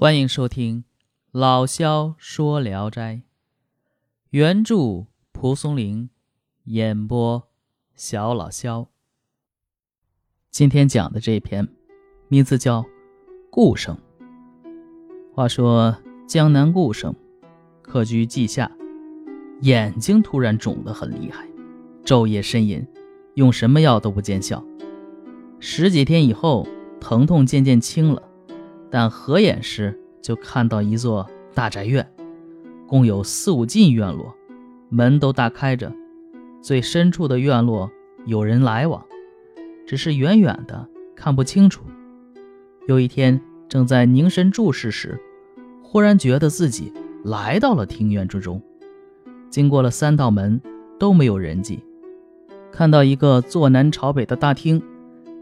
欢迎收听《老萧说聊斋》，原著蒲松龄，演播小老萧。今天讲的这篇名字叫《顾生》。话说江南顾生客居稷下，眼睛突然肿得很厉害，昼夜呻吟，用什么药都不见效。十几天以后，疼痛渐渐轻了。但合眼时，就看到一座大宅院，共有四五进院落，门都大开着。最深处的院落有人来往，只是远远的看不清楚。有一天，正在凝神注视时，忽然觉得自己来到了庭院之中。经过了三道门，都没有人迹，看到一个坐南朝北的大厅，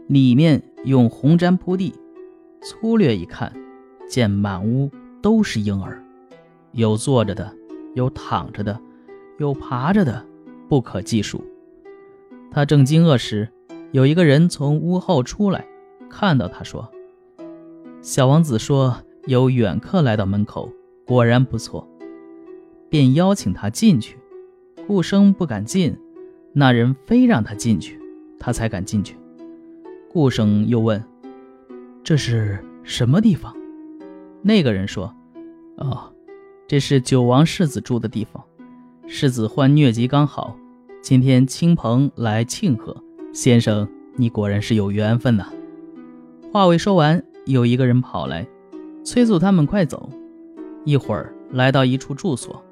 里面用红毡铺地。粗略一看，见满屋都是婴儿，有坐着的，有躺着的，有爬着的，不可计数。他正惊愕时，有一个人从屋后出来，看到他说：“小王子说有远客来到门口，果然不错。”便邀请他进去。顾生不敢进，那人非让他进去，他才敢进去。顾生又问。这是什么地方？那个人说：“哦，这是九王世子住的地方。世子患疟疾刚好，今天亲朋来庆贺。先生，你果然是有缘分呐。”话未说完，有一个人跑来，催促他们快走。一会儿来到一处住所，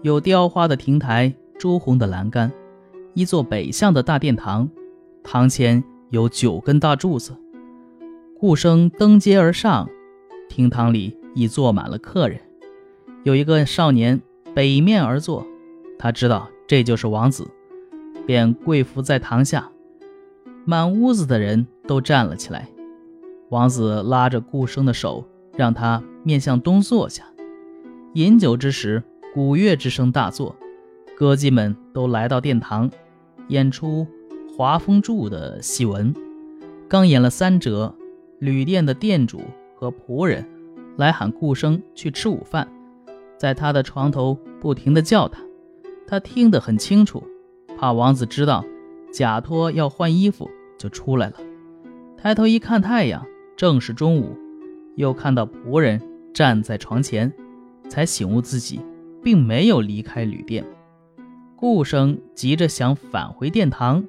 有雕花的亭台，朱红的栏杆，一座北向的大殿堂，堂前有九根大柱子。顾生登阶而上，厅堂里已坐满了客人。有一个少年北面而坐，他知道这就是王子，便跪伏在堂下。满屋子的人都站了起来。王子拉着顾生的手，让他面向东坐下。饮酒之时，鼓乐之声大作，歌妓们都来到殿堂，演出《华风柱》的戏文。刚演了三折。旅店的店主和仆人来喊顾生去吃午饭，在他的床头不停地叫他，他听得很清楚，怕王子知道，假托要换衣服就出来了。抬头一看太阳，正是中午，又看到仆人站在床前，才醒悟自己并没有离开旅店。顾生急着想返回殿堂，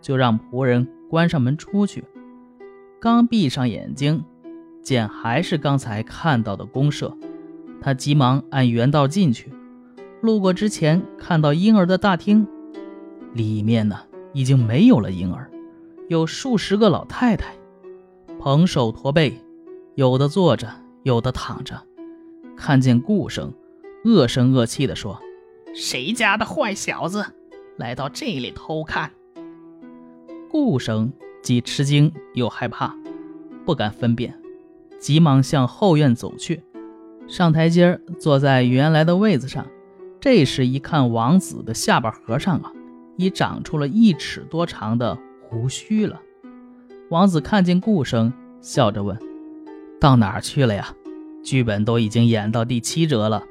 就让仆人关上门出去。刚闭上眼睛，见还是刚才看到的公社，他急忙按原道进去。路过之前看到婴儿的大厅，里面呢已经没有了婴儿，有数十个老太太，蓬手驼背，有的坐着，有的躺着。看见顾生，恶声恶气地说：“谁家的坏小子，来到这里偷看？”顾生。既吃惊又害怕，不敢分辨，急忙向后院走去，上台阶坐在原来的位子上。这时一看，王子的下巴颏上啊，已长出了一尺多长的胡须了。王子看见顾生，笑着问：“到哪儿去了呀？剧本都已经演到第七折了。”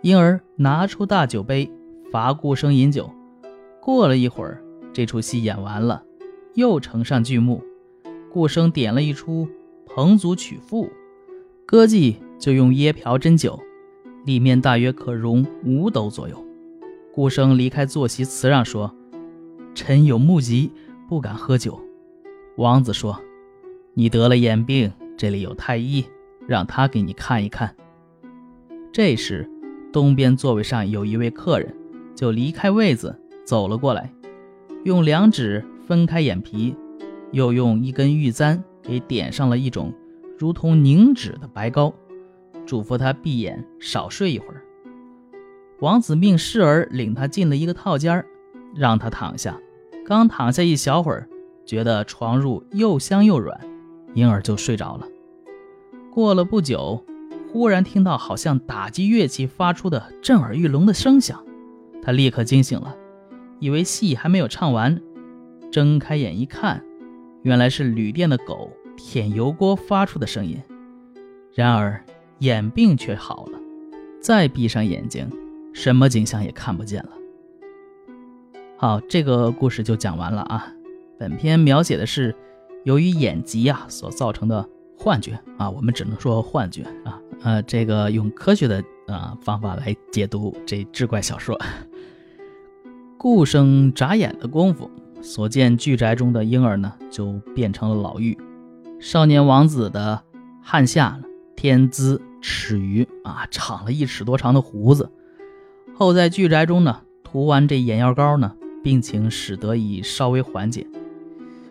因而拿出大酒杯，罚顾生饮酒。过了一会儿，这出戏演完了。又呈上剧目，顾生点了一出《彭祖曲赋》，歌妓就用椰瓢斟酒，里面大约可容五斗左右。顾生离开坐席，辞让说：“臣有目疾，不敢喝酒。”王子说：“你得了眼病，这里有太医，让他给你看一看。”这时，东边座位上有一位客人，就离开位子走了过来，用两指。分开眼皮，又用一根玉簪给点上了一种如同凝脂的白膏，嘱咐他闭眼少睡一会儿。王子命侍儿领他进了一个套间让他躺下。刚躺下一小会儿，觉得床褥又香又软，婴儿就睡着了。过了不久，忽然听到好像打击乐器发出的震耳欲聋的声响，他立刻惊醒了，以为戏还没有唱完。睁开眼一看，原来是旅店的狗舔油锅发出的声音。然而眼病却好了，再闭上眼睛，什么景象也看不见了。好，这个故事就讲完了啊。本篇描写的是由于眼疾啊所造成的幻觉啊，我们只能说幻觉啊。呃，这个用科学的啊方法来解读这志怪小说。顾生眨眼的功夫，所见巨宅中的婴儿呢，就变成了老妪。少年王子的汗下天资尺余啊，长了一尺多长的胡子。后在巨宅中呢，涂完这眼药膏呢。病情使得以稍微缓解。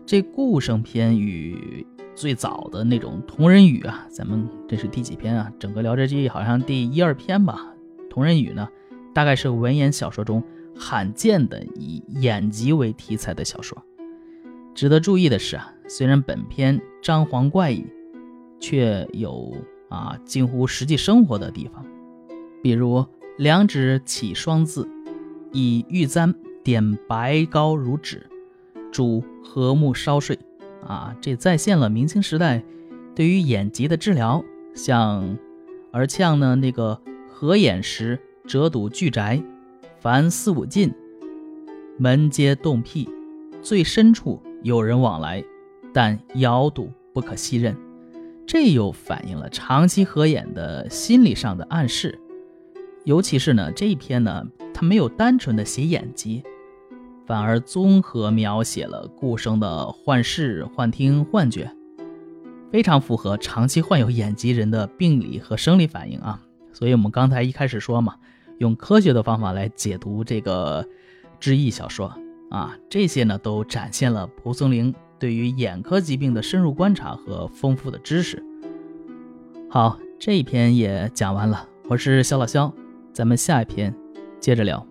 这顾生篇与最早的那种同人语啊，咱们这是第几篇啊？整个《聊斋志异》好像第一二篇吧。同人语呢，大概是文言小说中罕见的以眼疾为题材的小说。值得注意的是啊，虽然本片张皇怪异，却有啊近乎实际生活的地方，比如两指起双字，以玉簪。点白膏如纸，煮和睦烧睡，啊，这再现了明清时代对于眼疾的治疗。像，而像呢那个合眼时折堵巨宅，凡四五进，门皆洞僻，最深处有人往来，但遥堵不可细认。这又反映了长期合眼的心理上的暗示。尤其是呢这一篇呢，它没有单纯的写眼疾。反而综合描写了顾生的幻视、幻听、幻觉，非常符合长期患有眼疾人的病理和生理反应啊！所以我们刚才一开始说嘛，用科学的方法来解读这个志异小说啊，这些呢都展现了蒲松龄对于眼科疾病的深入观察和丰富的知识。好，这一篇也讲完了，我是肖老肖，咱们下一篇接着聊。